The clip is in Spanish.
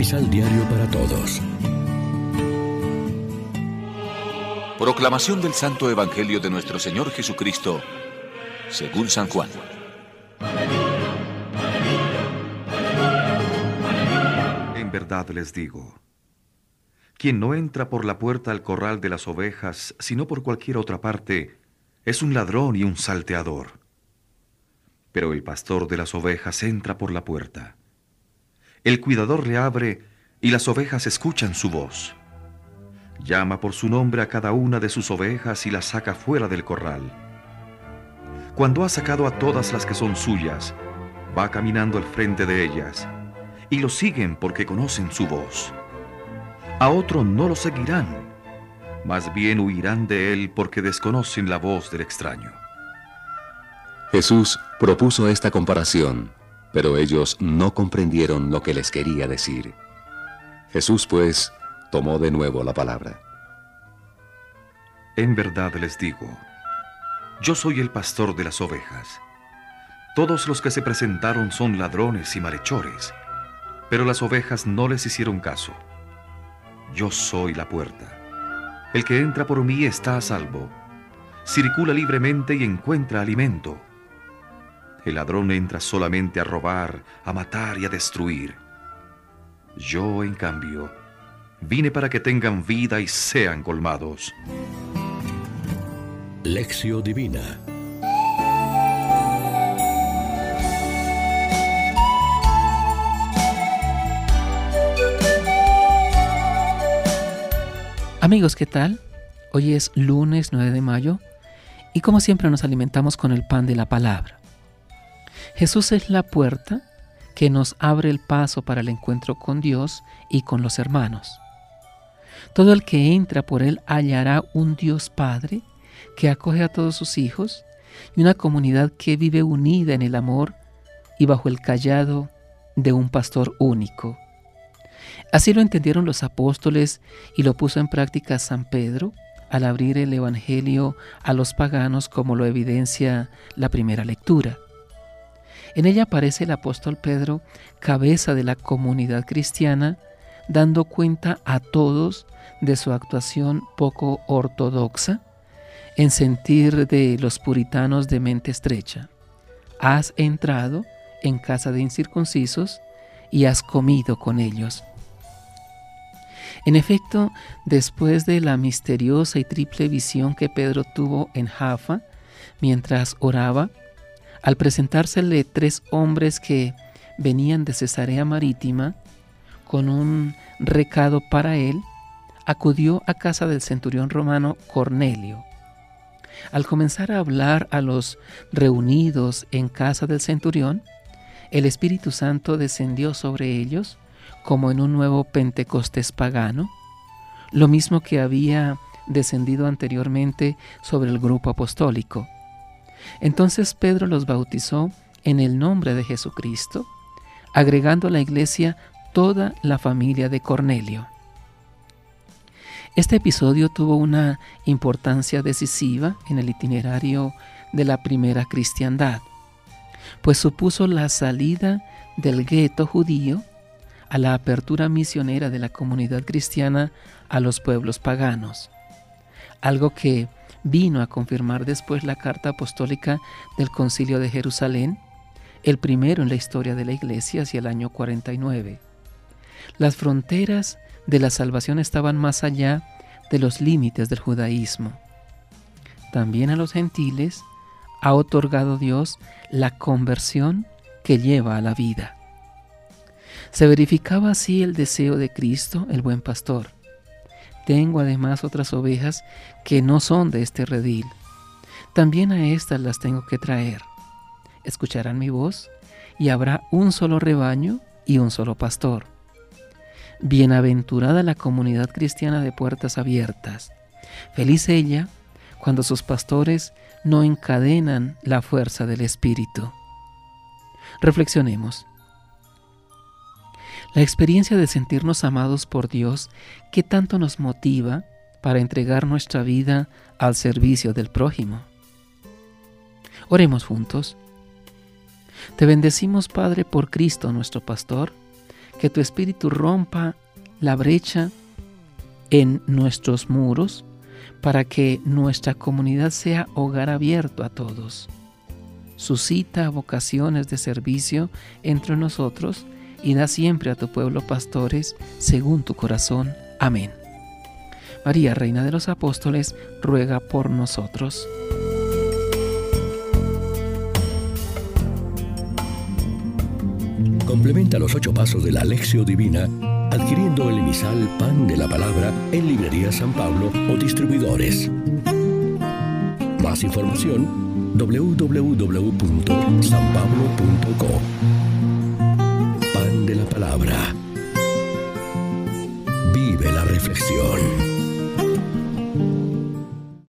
Misal Diario para Todos. Proclamación del Santo Evangelio de nuestro Señor Jesucristo, según San Juan. En verdad les digo, quien no entra por la puerta al corral de las ovejas, sino por cualquier otra parte, es un ladrón y un salteador. Pero el pastor de las ovejas entra por la puerta. El cuidador le abre y las ovejas escuchan su voz. Llama por su nombre a cada una de sus ovejas y las saca fuera del corral. Cuando ha sacado a todas las que son suyas, va caminando al frente de ellas, y lo siguen porque conocen su voz. A otro no lo seguirán, más bien huirán de él porque desconocen la voz del extraño. Jesús propuso esta comparación, pero ellos no comprendieron lo que les quería decir. Jesús, pues, tomó de nuevo la palabra. En verdad les digo, yo soy el pastor de las ovejas. Todos los que se presentaron son ladrones y malhechores, pero las ovejas no les hicieron caso. Yo soy la puerta. El que entra por mí está a salvo. Circula libremente y encuentra alimento. El ladrón entra solamente a robar, a matar y a destruir. Yo, en cambio, vine para que tengan vida y sean colmados. Lección Divina Amigos, ¿qué tal? Hoy es lunes 9 de mayo y como siempre nos alimentamos con el pan de la palabra. Jesús es la puerta que nos abre el paso para el encuentro con Dios y con los hermanos. Todo el que entra por él hallará un Dios Padre que acoge a todos sus hijos y una comunidad que vive unida en el amor y bajo el callado de un pastor único. Así lo entendieron los apóstoles y lo puso en práctica San Pedro al abrir el Evangelio a los paganos como lo evidencia la primera lectura. En ella aparece el apóstol Pedro, cabeza de la comunidad cristiana, dando cuenta a todos de su actuación poco ortodoxa en sentir de los puritanos de mente estrecha. Has entrado en casa de incircuncisos y has comido con ellos. En efecto, después de la misteriosa y triple visión que Pedro tuvo en Jaffa mientras oraba, al presentársele tres hombres que venían de Cesarea Marítima con un recado para él, acudió a casa del centurión romano Cornelio. Al comenzar a hablar a los reunidos en casa del centurión, el Espíritu Santo descendió sobre ellos como en un nuevo Pentecostés pagano, lo mismo que había descendido anteriormente sobre el grupo apostólico. Entonces Pedro los bautizó en el nombre de Jesucristo, agregando a la iglesia toda la familia de Cornelio. Este episodio tuvo una importancia decisiva en el itinerario de la primera cristiandad, pues supuso la salida del gueto judío a la apertura misionera de la comunidad cristiana a los pueblos paganos, algo que vino a confirmar después la carta apostólica del Concilio de Jerusalén, el primero en la historia de la Iglesia hacia el año 49. Las fronteras de la salvación estaban más allá de los límites del judaísmo. También a los gentiles ha otorgado Dios la conversión que lleva a la vida. Se verificaba así el deseo de Cristo, el buen pastor, tengo además otras ovejas que no son de este redil. También a estas las tengo que traer. Escucharán mi voz y habrá un solo rebaño y un solo pastor. Bienaventurada la comunidad cristiana de puertas abiertas. Feliz ella cuando sus pastores no encadenan la fuerza del Espíritu. Reflexionemos. La experiencia de sentirnos amados por Dios, ¿qué tanto nos motiva para entregar nuestra vida al servicio del prójimo? Oremos juntos. Te bendecimos, Padre, por Cristo nuestro Pastor, Que tu espíritu rompa la brecha en nuestros muros para que nuestra comunidad sea hogar abierto a todos. Suscita vocaciones de servicio entre nosotros y da siempre a tu pueblo pastores según tu corazón. Amén. María, Reina de los Apóstoles, ruega por nosotros. Complementa los ocho pasos de la Alexio Divina adquiriendo el emisal Pan de la Palabra en Librería San Pablo o distribuidores. Más información www.sanpablo.co